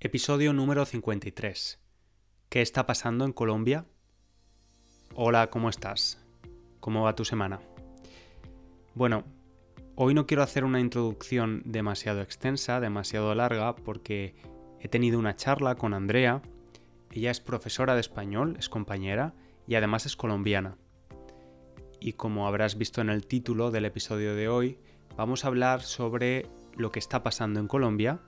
Episodio número 53. ¿Qué está pasando en Colombia? Hola, ¿cómo estás? ¿Cómo va tu semana? Bueno, hoy no quiero hacer una introducción demasiado extensa, demasiado larga, porque he tenido una charla con Andrea. Ella es profesora de español, es compañera y además es colombiana. Y como habrás visto en el título del episodio de hoy, vamos a hablar sobre lo que está pasando en Colombia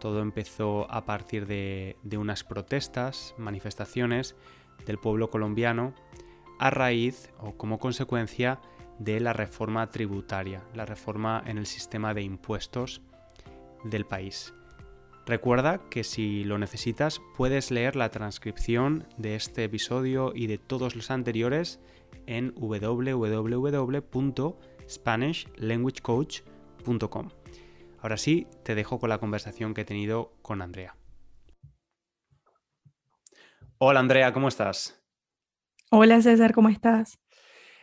todo empezó a partir de, unas protestas, manifestaciones del pueblo colombiano a raíz o como consecuencia de la reforma tributaria, la reforma en el sistema de impuestos del país. Recuerda que si lo necesitas puedes leer la transcripción de este episodio y de todos los anteriores en www.spanishlanguagecoach.com. Ahora sí, te dejo con la conversación que he tenido con Andrea. Hola Andrea, ¿cómo estás? Hola César, ¿cómo estás?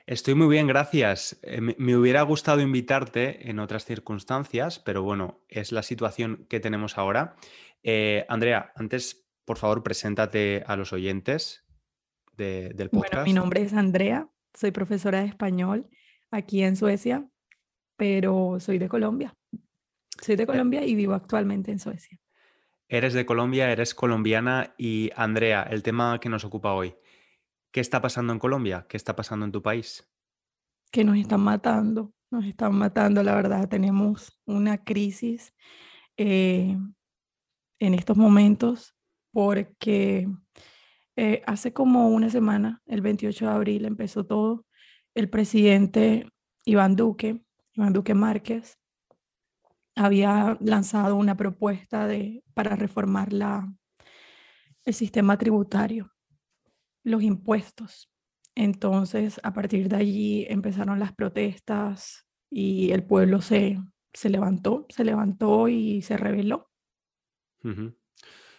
Estoy muy bien, gracias. Eh, me, hubiera gustado invitarte en otras circunstancias, pero bueno, es la situación que tenemos ahora. Eh, Andrea, antes, por favor, preséntate a los oyentes del podcast. Bueno, mi nombre es Andrea, soy profesora de español aquí en Suecia, pero soy de Colombia. Soy de Colombia y vivo actualmente en Suecia. Eres de Colombia, eres colombiana y Andrea, el tema que nos ocupa hoy. ¿Qué está pasando en Colombia? ¿Qué está pasando en tu país? Que nos están matando, nos están matando, la verdad. Tenemos una crisis eh, en estos momentos porque eh, hace como una semana, el 28 de abril, empezó todo. El presidente Iván Duque, Iván Duque Márquez, había lanzado una propuesta de, para reformar la, el sistema tributario, los impuestos. Entonces, a partir de allí empezaron las protestas y el pueblo se, se levantó, se levantó y se rebeló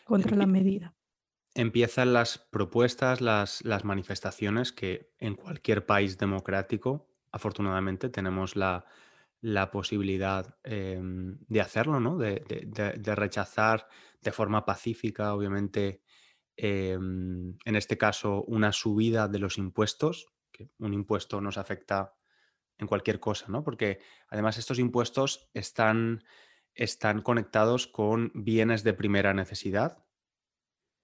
contra la medida. Empiezan las propuestas, las, las manifestaciones que en cualquier país democrático, afortunadamente, tenemos la, la posibilidad em, de hacerlo, ¿no? De, rechazar de forma pacífica, obviamente, em, en este caso, una subida de los impuestos, que un impuesto nos afecta en cualquier cosa, ¿no? Porque además estos impuestos están, están conectados con bienes de primera necesidad.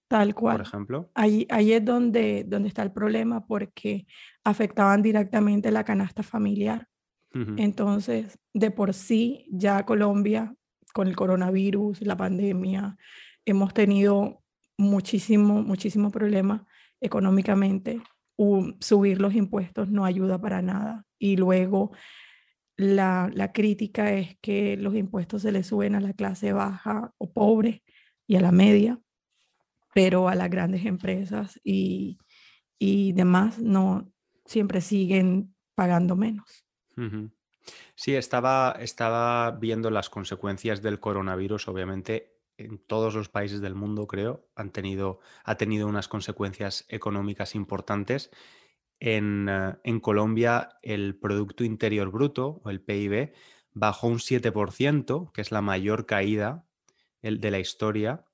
Tal cual. Por ejemplo. Ahí, ahí es donde, donde está el problema, porque afectaban directamente la canasta familiar. Entonces, de por sí, ya Colombia, con el coronavirus, la pandemia, hemos tenido muchísimo, muchísimo problema económicamente. subir los impuestos no ayuda para nada. Y luego la, la, crítica es que los impuestos se le suben a la clase baja o pobre y a la media, pero a las grandes empresas y, y demás no siempre siguen pagando menos. Sí, estaba, estaba viendo las consecuencias del coronavirus, obviamente en todos los países del mundo, creo, han tenido, ha tenido unas consecuencias económicas importantes. En, eh, Colombia, el Producto Interior Bruto, o el PIB, bajó un 7%, que es la mayor caída el, de la historia.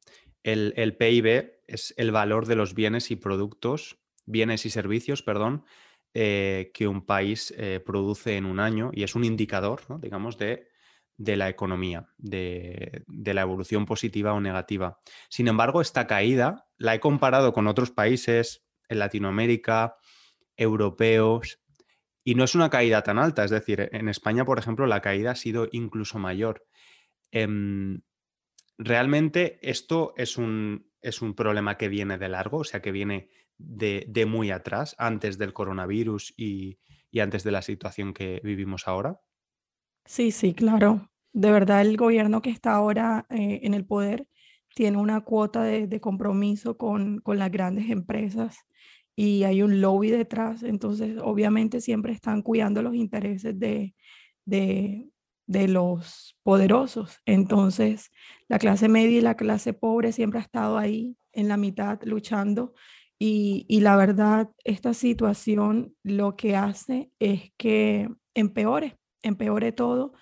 El, el PIB es el valor de los bienes y productos, bienes y servicios, perdón, eh, que un país eh, produce en un año y es un indicador, digamos, de, la economía, de, la evolución positiva o negativa. Sin embargo, esta caída la he comparado con otros países en Latinoamérica, europeos, y no es una caída tan alta. Es decir, en España, por ejemplo, la caída ha sido incluso mayor. Em, realmente esto es un, es un problema que viene de largo, o sea, que viene de, muy atrás, antes del coronavirus y, antes de la situación que vivimos ahora? Sí, sí, claro. De verdad, el gobierno que está ahora eh, en el poder tiene una cuota de, compromiso con, las grandes empresas y hay un lobby detrás, entonces obviamente siempre están cuidando los intereses de, de los poderosos. Entonces, la clase media y la clase pobre siempre ha estado ahí en la mitad luchando y, la verdad, esta situación lo que hace es que empeore, empeore todo.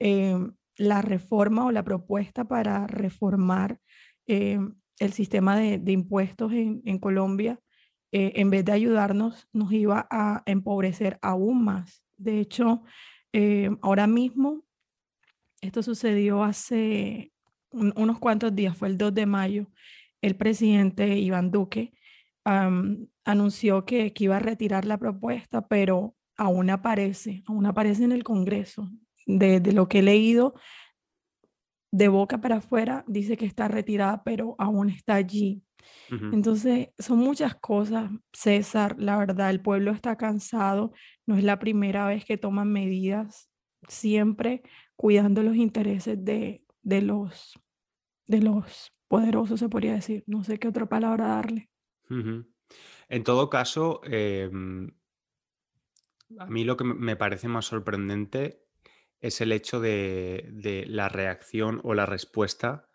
Eh, la reforma o la propuesta para reformar eh, el sistema de, impuestos en, Colombia, eh, en vez de ayudarnos, nos iba a empobrecer aún más. De hecho, ahora mismo, esto sucedió hace unos cuantos días, fue el 2 de mayo, el presidente Iván Duque anunció que, que, iba a retirar la propuesta, pero aún aparece, aún aparece en el Congreso. De, lo que he leído, de boca para afuera, dice que está retirada, pero aún está allí. Entonces, son muchas cosas, César, la verdad, el pueblo está cansado, no es la primera vez que toman medidas, siempre cuidando los intereses de, de los, de los poderosos, se podría decir. No sé qué otra palabra darle. En todo caso, em, a mí lo que me parece más sorprendente es el hecho de, la reacción o la respuesta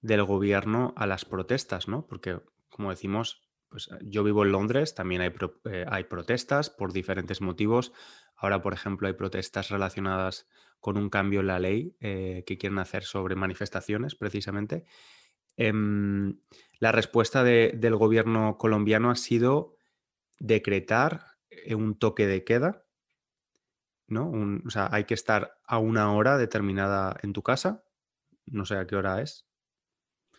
del gobierno a las protestas, ¿no? Porque, como decimos, pues yo vivo en Londres, también hay, eh, hay protestas por diferentes motivos. Ahora, por ejemplo, hay protestas relacionadas con un cambio en la ley eh, que quieren hacer sobre manifestaciones, precisamente. Em, la respuesta del gobierno colombiano ha sido decretar eh, un toque de queda, ¿no? o sea, hay que estar a una hora determinada en tu casa. No sé a qué hora es.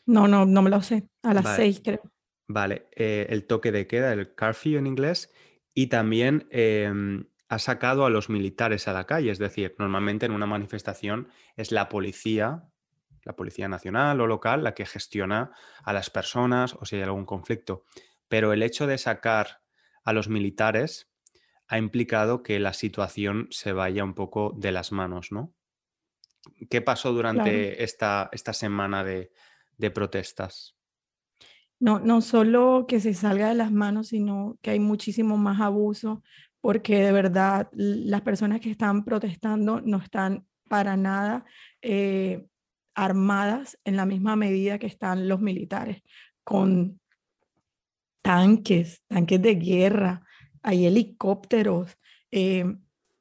No, no, no me lo sé. A las seis, creo. Vale, eh, el toque de queda, el curfew en inglés, y también em, ha sacado a los militares a la calle. Es decir, normalmente en una manifestación es la policía la Policía Nacional o local la que gestiona a las personas o si hay algún conflicto. Pero el hecho de sacar a los militares ha implicado que la situación se vaya un poco de las manos, ¿no? ¿Qué pasó durante esta, esta, semana de, de protestas? No, no solo que se salga de las manos, sino que hay muchísimo más abuso, porque de verdad las personas que están protestando no están para nada eh, armadas en la misma medida que están los militares, con tanques, tanques de guerra, hay helicópteros, eh,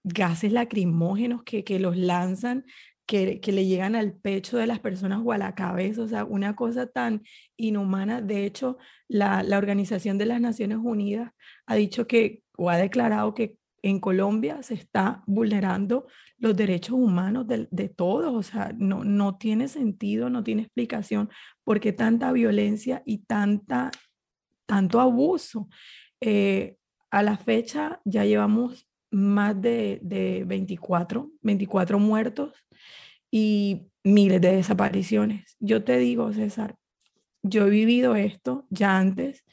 gases lacrimógenos que, que los lanzan, que, que, le llegan al pecho de las personas o a la cabeza, o sea, una cosa tan inhumana. De hecho, la, la Organización de las Naciones Unidas ha dicho que, o ha declarado que en Colombia se está vulnerando los derechos humanos de, de, todos, o sea, no, no tiene sentido, no tiene explicación por qué tanta violencia y tanta, tanto abuso. Eh, a la fecha ya llevamos más de, de 24, 24 muertos y miles de desapariciones. Yo te digo, César, yo he vivido esto ya antes.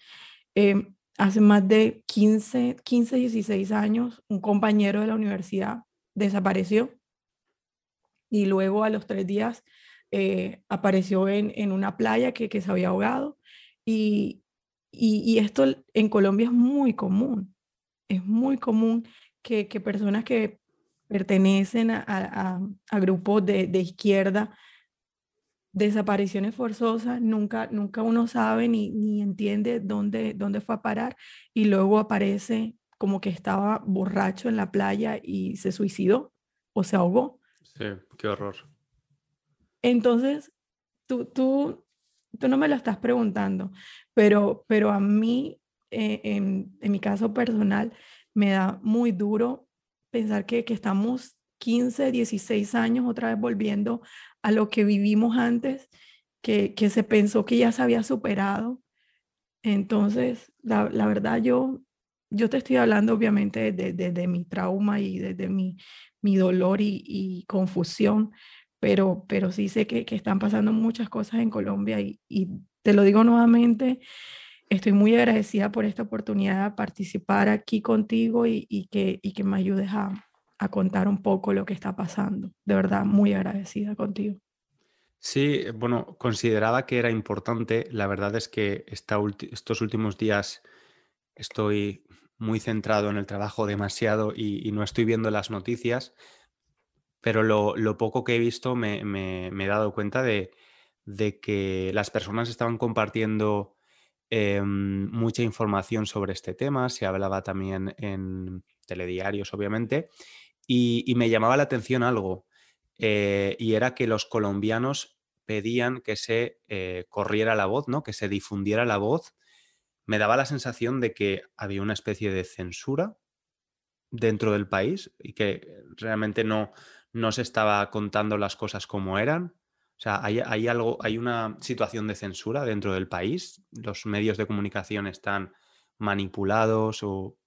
Eh, hace más de 15, 15, 16 años, un compañero de la universidad desapareció. Y luego a los tres días eh, apareció en, en, una playa que, que se había ahogado. Y, y, esto en Colombia es muy común, es muy común que, que personas que pertenecen a, a, a grupos de, de izquierda desapariciones forzosas, nunca, nunca uno sabe ni, ni entiende dónde, dónde fue a parar y luego aparece como que estaba borracho en la playa y se suicidó o se ahogó. Sí, qué horror. Entonces, tú, tú, tú no me lo estás preguntando, pero, pero a mí, eh, en, en, mi caso personal, me da muy duro pensar que, que estamos 15, 16 años otra vez volviendo a lo que vivimos antes, que, que se pensó que ya se había superado. Entonces, la, la verdad, yo, yo te estoy hablando obviamente de, de, mi trauma y de, de mi, mi dolor y, y, confusión, pero, pero sí sé que, que, están pasando muchas cosas en Colombia y, y te lo digo nuevamente, estoy muy agradecida por esta oportunidad de participar aquí contigo y, y, que, y que me ayudes a, a contar un poco lo que está pasando. De verdad, muy agradecida contigo. Sí, bueno, consideraba que era importante. La verdad es que estos últimos días estoy muy centrado en el trabajo demasiado y, no estoy viendo las noticias, pero lo, poco que he visto me, he dado cuenta de, que las personas estaban compartiendo em, mucha información sobre este tema. Se hablaba también en telediarios, obviamente, y, me llamaba la atención algo, eh, y era que los colombianos pedían que se eh, corriera la voz, ¿no? que se difundiera la voz, me daba la sensación de que había una especie de censura dentro del país y que realmente no, no se estaba contando las cosas como eran. O sea, ¿hay, hay, algo, ¿hay una situación de censura dentro del país? ¿Los medios de comunicación están manipulados o...?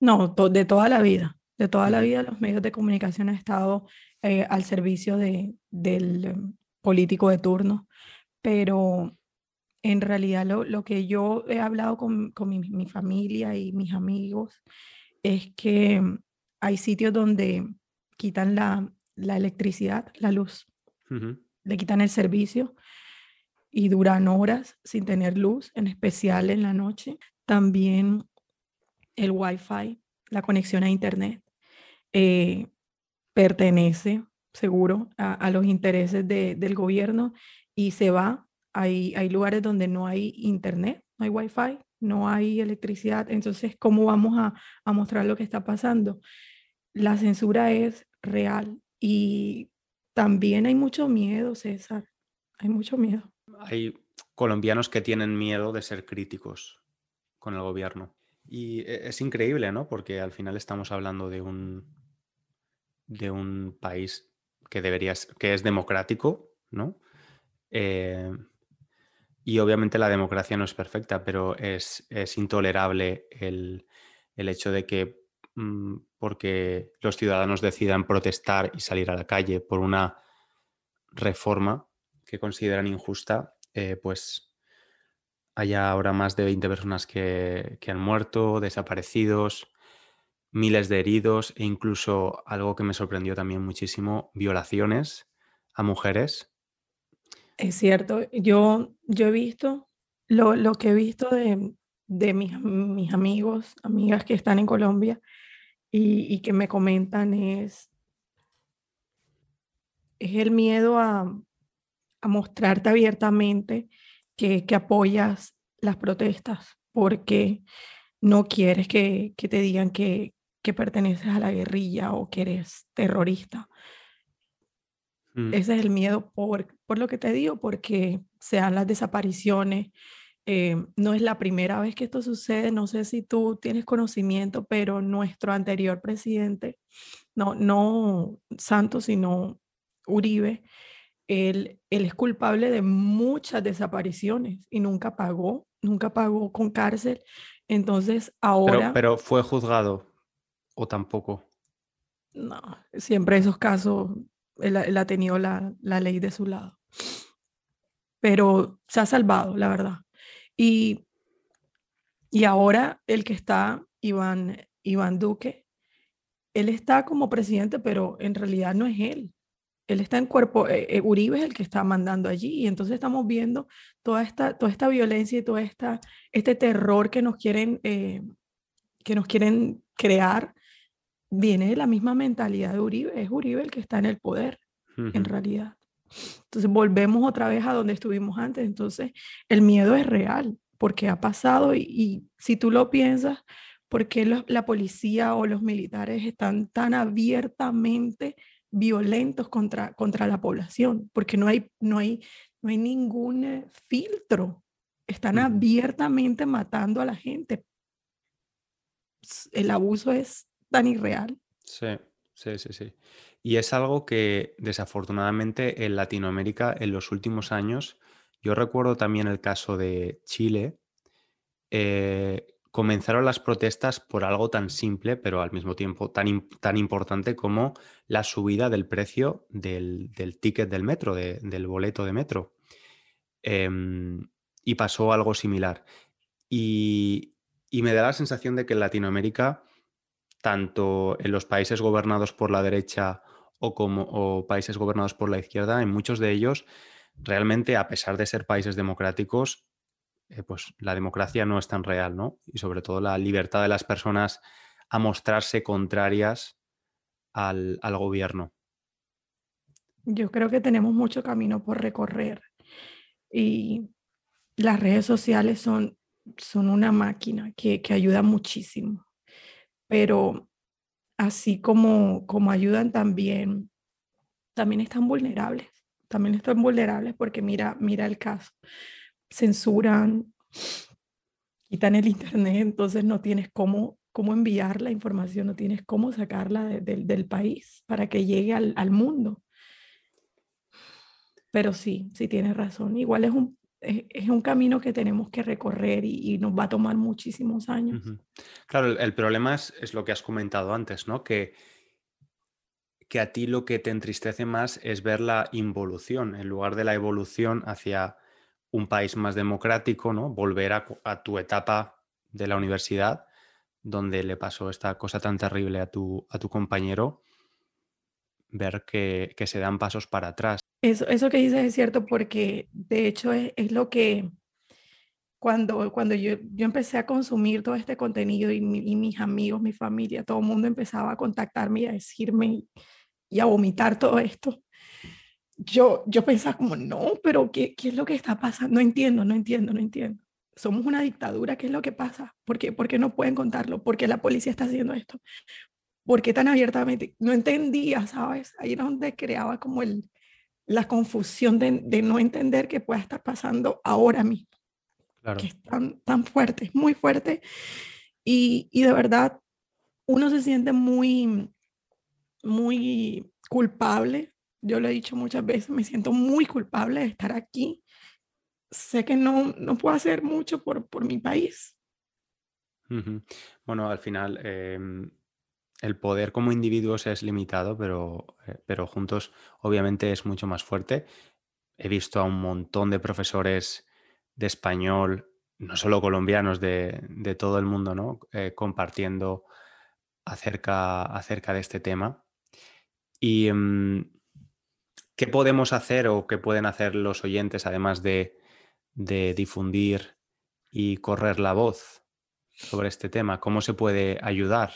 No, de toda la vida. De toda la vida los medios de comunicación han estado eh, al servicio de, del político de turno, pero en realidad lo, lo que yo he hablado con, con mi, mi, familia y mis amigos es que hay sitios donde quitan la, la electricidad, la luz, le quitan el servicio y duran horas sin tener luz, en especial en la noche. También el wifi, la conexión a internet, eh, pertenece seguro a, los intereses de, del gobierno y se va. Hay, hay lugares donde no hay internet, no hay wifi, no hay electricidad. Entonces, ¿cómo vamos a, a mostrar lo que está pasando? La censura es real y también hay mucho miedo, César. Hay mucho miedo. Hay colombianos que tienen miedo de ser críticos con el gobierno. Y e, es increíble, ¿no? Porque al final estamos hablando de un, de un país que debería que es democrático, ¿no? Eh, y obviamente la democracia no es perfecta, pero es, es intolerable el, el, hecho de que mm, porque los ciudadanos decidan protestar y salir a la calle por una reforma que consideran injusta, eh, pues haya ahora más de 20 personas que, han muerto, desaparecidos, miles de heridos e incluso algo que me sorprendió también muchísimo, violaciones a mujeres. Es cierto, yo, yo he visto, lo, lo que he visto de, de mis, mis, amigos, amigas que están en Colombia y, y, que me comentan es, es el miedo a, a mostrarte abiertamente que, que apoyas las protestas porque no quieres que, que te digan que, que, perteneces a la guerrilla o que eres terrorista. Mm. Ese es el miedo por, por lo que te digo, porque sean las desapariciones. Eh, no es la primera vez que esto sucede, no sé si tú tienes conocimiento, pero nuestro anterior presidente, no, no Santos, sino Uribe, él, él, es culpable de muchas desapariciones y nunca pagó, nunca pagó con cárcel. Entonces ahora... Pero, fue juzgado o tampoco. No, siempre esos casos, él, ha tenido la, la, ley de su lado. Pero se ha salvado, la verdad. Y, y ahora el que está, Iván, Iván Duque, él está como presidente, pero en realidad no es él él está en cuerpo, eh, eh, Uribe es el que está mandando allí y entonces estamos viendo toda esta, toda esta violencia y todo esta, este terror que nos quieren, eh, que nos quieren crear, viene de la misma mentalidad de Uribe, es Uribe el que está en el poder, en realidad. Entonces volvemos otra vez a donde estuvimos antes, entonces el miedo es real, porque ha pasado y, y si tú lo piensas, ¿por qué la policía o los militares están tan abiertamente violentos contra, contra la población, porque no hay, no hay, no hay ningún eh, filtro. Están abiertamente matando a la gente. El abuso es tan irreal. Sí, sí, sí, sí. Y es algo que desafortunadamente en Latinoamérica en los últimos años, yo recuerdo también el caso de Chile, eh, comenzaron las protestas por algo tan simple, pero al mismo tiempo tan, tan importante como la subida del precio del, ticket del metro, del boleto de metro. Em, y pasó algo similar. Y, me da la sensación de que en Latinoamérica, tanto en los países gobernados por la derecha o como o países gobernados por la izquierda, en muchos de ellos, realmente, a pesar de ser países democráticos, eh, pues la democracia no es tan real, ¿no? Y sobre todo la libertad de las personas a mostrarse contrarias al, gobierno. Yo creo que tenemos mucho camino por recorrer y las redes sociales son, son una máquina que, que ayuda muchísimo, pero así como, como ayudan también, también están vulnerables también están vulnerables porque mira, mira el caso. Censuran, quitan el internet, entonces no tienes cómo, cómo enviar la información, no tienes cómo sacarla del país para que llegue al, al mundo. Pero sí, sí tienes razón. Igual es un, es, un camino que tenemos que recorrer y, nos va a tomar muchísimos años. Claro, el, problema es, es, lo que has comentado antes, ¿no? Que, que a ti lo que te entristece más es ver la involución, en lugar de la evolución hacia un país más democrático, ¿no? Volver a, tu etapa de la universidad, donde le pasó esta cosa tan terrible a tu, a tu compañero, ver que, se dan pasos para atrás. Eso, eso que dices es cierto porque de hecho es, lo que cuando, cuando yo, yo, empecé a consumir todo este contenido y, y, mis amigos, mi familia, todo el mundo empezaba a contactarme y a decirme y a vomitar todo esto, yo, yo pensaba como, no, pero ¿qué, ¿qué es lo que está pasando? No entiendo, no entiendo, no entiendo. Somos una dictadura, ¿qué es lo que pasa? ¿Por qué, ¿Por qué no pueden contarlo? ¿Por qué la policía está haciendo esto? ¿Por qué tan abiertamente? No entendía, ¿sabes? Ahí era donde creaba como el, la confusión de, de no entender qué pueda estar pasando ahora mismo. Claro. Que es tan, tan fuerte, muy fuerte. Y, y de verdad, uno se siente muy, muy culpable. Yo lo he dicho muchas veces, me siento muy culpable de estar aquí. Sé que no, no puedo hacer mucho por, por mi país. Bueno, al final, eh, el poder como individuos es limitado, pero, eh, pero juntos obviamente es mucho más fuerte. He visto a un montón de profesores de español, no solo colombianos, de, de todo el mundo, ¿no? Eh, compartiendo acerca, acerca de este tema. ¿Y mm, qué podemos hacer o qué pueden hacer los oyentes además de, de difundir y correr la voz sobre este tema? ¿Cómo se puede ayudar?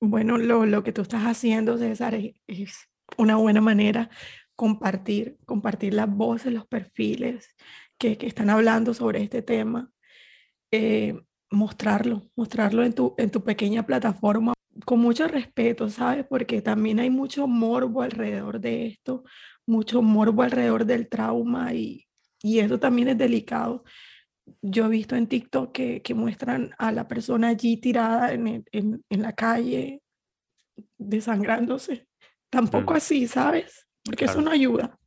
Bueno, lo, lo que tú estás haciendo, César, es, una buena manera compartir, compartir las voces, los perfiles que, que están hablando sobre este tema, eh, mostrarlo, mostrarlo en tu, en tu pequeña plataforma con mucho respeto, ¿sabes? Porque también hay mucho morbo alrededor de esto, mucho morbo alrededor del trauma y, y eso también es delicado. Yo he visto en TikTok que, que muestran a la persona allí tirada en, en, en la calle, desangrándose. Tampoco mm. así, ¿sabes? Porque eso no ayuda.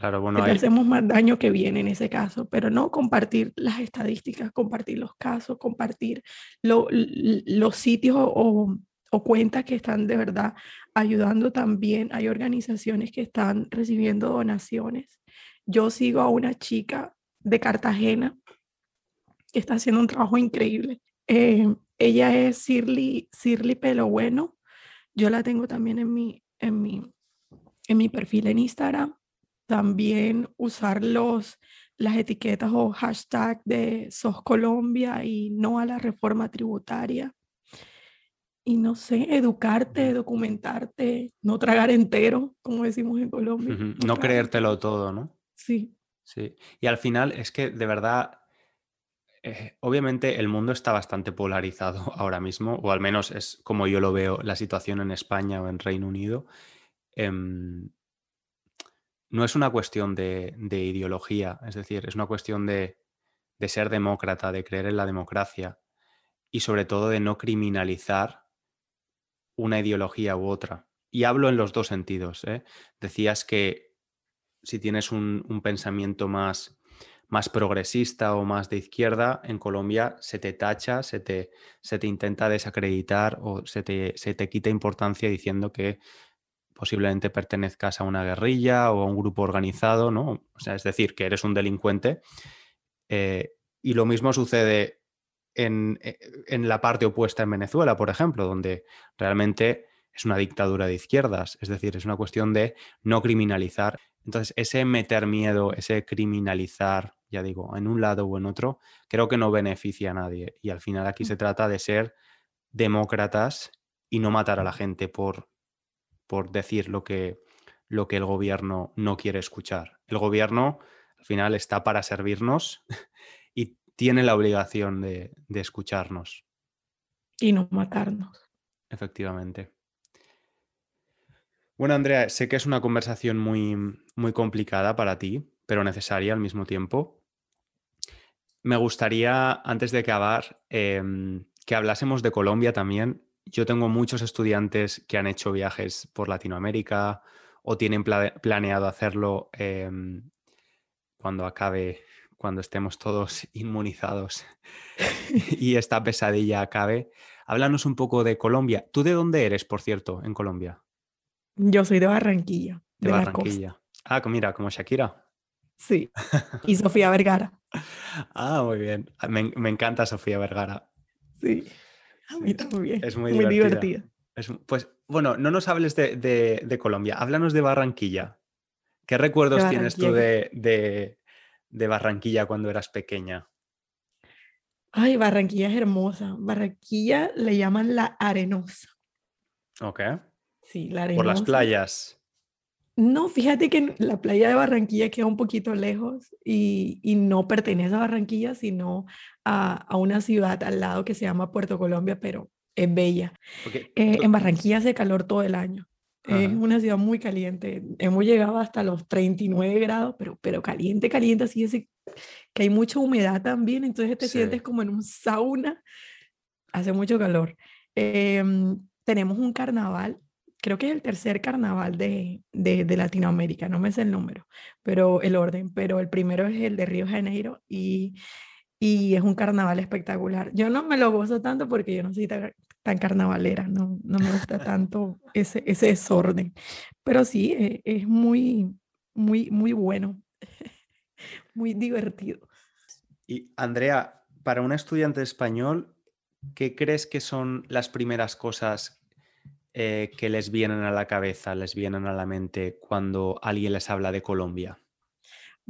Claro, bueno. Hacemos más daño que bien en ese caso, pero no compartir las estadísticas, compartir los casos, compartir los sitios o, o cuentas que están de verdad ayudando también. Hay organizaciones que están recibiendo donaciones. Yo sigo a una chica de Cartagena que está haciendo un trabajo increíble. Eh, ella es Sirly Pelo Bueno. Yo la tengo también en mi, en mi, en mi perfil en Instagram. También usar los, las etiquetas o hashtag de SOS Colombia y no a la reforma tributaria. Y no sé, educarte, documentarte, no tragar entero, como decimos en Colombia. No, creértelo todo, ¿no? Sí. Sí. Y al final es que de verdad eh, obviamente el mundo está bastante polarizado ahora mismo, o al menos es como yo lo veo la situación en España o en Reino Unido. Em, no es una cuestión de, ideología, es decir, es una cuestión de, ser demócrata, de creer en la democracia y sobre todo de no criminalizar una ideología u otra. Y hablo en los dos sentidos. ¿eh? Decías que si tienes un pensamiento más progresista o más de izquierda, en Colombia se te tacha, se te, intenta desacreditar o se te quita importancia diciendo que posiblemente pertenezcas a una guerrilla o a un grupo organizado, ¿no? O sea, es decir, que eres un delincuente. Eh, y lo mismo sucede en, eh, en, la parte opuesta en Venezuela, por ejemplo, donde realmente es una dictadura de izquierdas, es decir, es una cuestión de no criminalizar. Entonces, ese meter miedo, ese criminalizar ya digo, en un lado o en otro, creo que no beneficia a nadie. Y al final aquí se trata de ser demócratas y no matar a la gente por, por decir lo que, lo que el gobierno no quiere escuchar. El gobierno al final está para servirnos y tiene la obligación de, de escucharnos. Y no matarnos. Efectivamente. Bueno, Andrea, sé que es una conversación muy, muy complicada para ti, pero necesaria al mismo tiempo. Me gustaría, antes de acabar, em, que hablásemos de Colombia también. Yo tengo muchos estudiantes que han hecho viajes por Latinoamérica o tienen planeado hacerlo em, cuando acabe, cuando estemos todos inmunizados y esta pesadilla acabe. Háblanos un poco de Colombia. ¿Tú de dónde eres, por cierto, en Colombia? Yo soy de Barranquilla. De, Barranquilla. Ah, mira, como Shakira. Sí. Y Sofía Vergara. ah, muy bien. Ah, me, encanta Sofía Vergara. Sí. A mí también. Es muy, divertida. pues bueno, no nos hables de, Colombia, háblanos de Barranquilla. ¿Qué recuerdos tienes tú de, de Barranquilla cuando eras pequeña? Ay, Barranquilla es hermosa. Barranquilla le llaman la arenosa. Ok. Sí, la Por las playas. No, fíjate que la playa de Barranquilla queda un poquito lejos y, no pertenece a Barranquilla, sino a, una ciudad al lado que se llama Puerto Colombia, pero es bella. Eh, en Barranquilla hace calor todo el año. Es una ciudad muy caliente. Hemos llegado hasta los 39 grados, pero, pero caliente, caliente, así es que hay mucha humedad también, entonces te sientes como en un sauna. Hace mucho calor. Em, tenemos un carnaval creo que es el tercer carnaval de, de, Latinoamérica, no me sé el número, pero el orden, pero el primero es el de Río Janeiro y, y es un carnaval espectacular. Yo no me lo gozo tanto porque yo no soy tan, carnavalera, no, no, me gusta tanto ese, ese desorden, pero sí, e, es muy, muy, muy bueno, muy divertido. Y Andrea, para un estudiante español, ¿qué crees que son las primeras cosas eh, que les vienen a la cabeza, les vienen a la mente cuando alguien les habla de Colombia?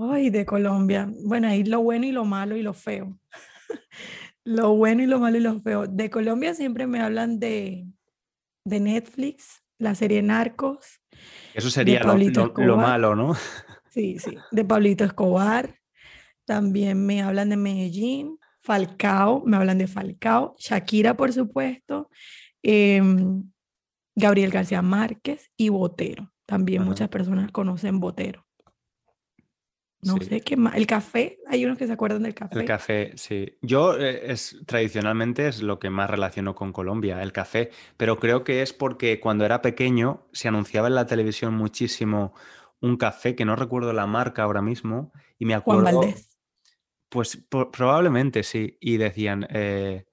Ay, de Colombia. Bueno, ahí lo bueno y lo malo y lo feo. lo bueno y lo malo y lo feo. De Colombia siempre me hablan de, de Netflix, la serie Narcos. Eso sería lo, malo, ¿no? sí, sí. De Pablito Escobar. También me hablan de Medellín. Falcao, me hablan de Falcao. Shakira, por supuesto. Em, Gabriel García Márquez y Botero. También muchas personas conocen Botero. No sé qué más. El café, hay unos que se acuerdan del café. El café, sí. Yo eh, es tradicionalmente es lo que más relaciono con Colombia, el café. Pero creo que es porque cuando era pequeño se anunciaba en la televisión muchísimo un café que no recuerdo la marca ahora mismo y me acuerdo. Juan Valdés. Pues probablemente sí. Y decían eh,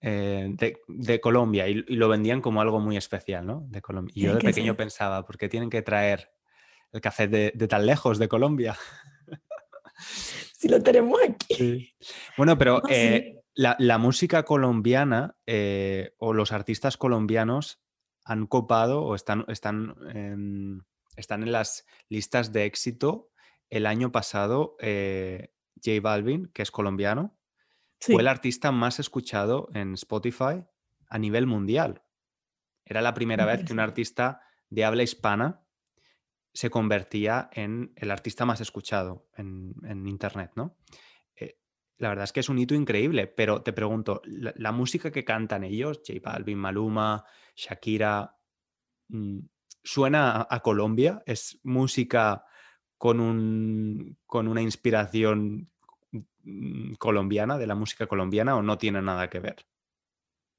eh, de, Colombia y, lo vendían como algo muy especial, ¿no? De Colombia. Y yo de pequeño pensaba, ¿por qué tienen que traer el café de, tan lejos de Colombia? Si lo tenemos aquí. Bueno, pero eh, la, música colombiana eh, o los artistas colombianos han copado o están, están, están en las listas de éxito. El año pasado, J Balvin, que es colombiano, fue el artista más escuchado en Spotify a nivel mundial. Era la primera vez que un artista de habla hispana se convertía en el artista más escuchado en, Internet, ¿no? Eh, la verdad es que es un hito increíble, pero te pregunto, la, música que cantan ellos, J Balvin, Maluma, Shakira, mm, ¿suena a, Colombia? ¿Es música con, un, con una inspiración Mm, colombiana, de la música colombiana, o no tiene nada que ver?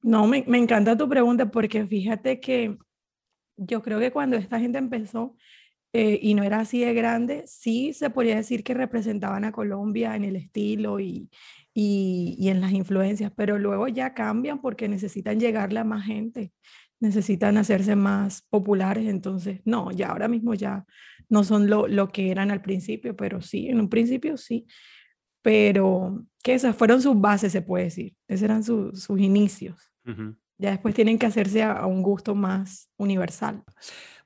No, me, encanta tu pregunta porque fíjate que yo creo que cuando esta gente empezó eh, y no era así de grande, sí se podría decir que representaban a Colombia en el estilo y, y, en las influencias, pero luego ya cambian porque necesitan llegarle a más gente, necesitan hacerse más populares, entonces no, ya ahora mismo ya no son lo, lo que eran al principio, pero sí, en un principio sí pero que esas fueron sus bases, se puede decir. Esos eran sus inicios. Ya después tienen que hacerse a, un gusto más universal.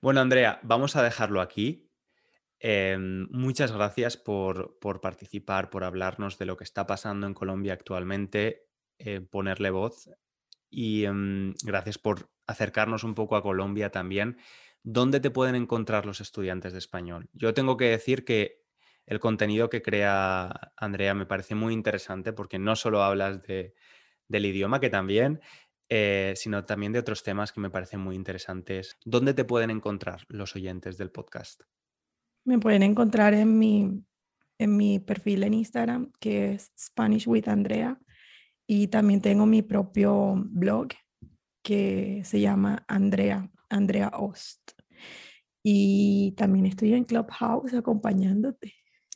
Bueno, Andrea, vamos a dejarlo aquí. Em, muchas gracias por, participar, por hablarnos de lo que está pasando en Colombia actualmente, eh, ponerle voz y em, gracias por acercarnos un poco a Colombia también. ¿Dónde te pueden encontrar los estudiantes de español? Yo tengo que decir que el contenido que crea Andrea me parece muy interesante porque no solo hablas de, del idioma, que también, eh, sino también de otros temas que me parecen muy interesantes. ¿Dónde te pueden encontrar los oyentes del podcast? Me pueden encontrar en mi, en mi perfil en Instagram, que es Spanish with Andrea, y también tengo mi propio blog que se llama Andrea, Andrea Ost. Y también estoy en Clubhouse acompañándote.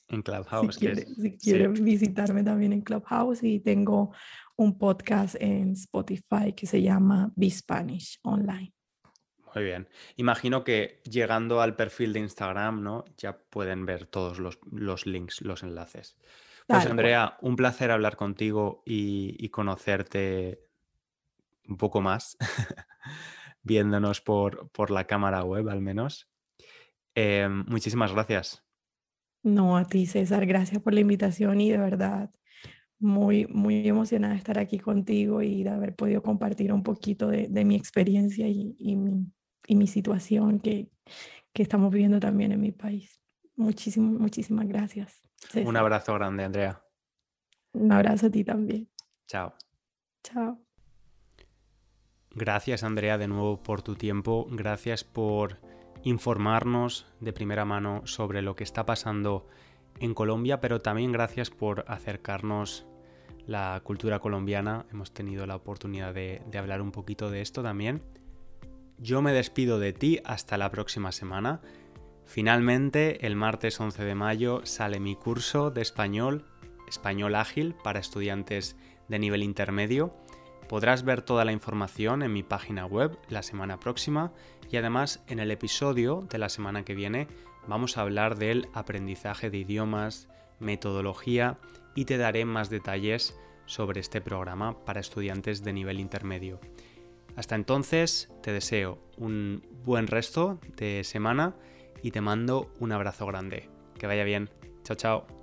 En Clubhouse. Si quieres, si visitarme también en Clubhouse y tengo un podcast en Spotify que se llama Be Spanish Online. Muy bien. Imagino que llegando al perfil de Instagram, ¿no? Ya pueden ver todos los, links, los enlaces. Pues Andrea, un placer hablar contigo y, conocerte un poco más, viéndonos por, por la cámara web al menos. Em, muchísimas gracias. No, a ti, César, gracias por la invitación y de verdad muy, muy emocionada de estar aquí contigo y de haber podido compartir un poquito de, mi experiencia y, mi, situación que, estamos viviendo también en mi país. Muchísimas, muchísimas gracias. Un abrazo grande, Andrea. Un abrazo a ti también. Chao. Chao. Gracias, Andrea, de nuevo por tu tiempo. Gracias por informarnos de primera mano sobre lo que está pasando en Colombia, pero también gracias por acercarnos la cultura colombiana. Hemos tenido la oportunidad de, hablar un poquito de esto también. Yo me despido de ti hasta la próxima semana. Finalmente, el martes 11 de mayo sale mi curso de español, español ágil para estudiantes de nivel intermedio. Podrás ver toda la información en mi página web la semana próxima y además en el episodio de la semana que viene vamos a hablar del aprendizaje de idiomas, metodología y te daré más detalles sobre este programa para estudiantes de nivel intermedio. Hasta entonces te deseo un buen resto de semana y te mando un abrazo grande. Que vaya bien. Chao, chao.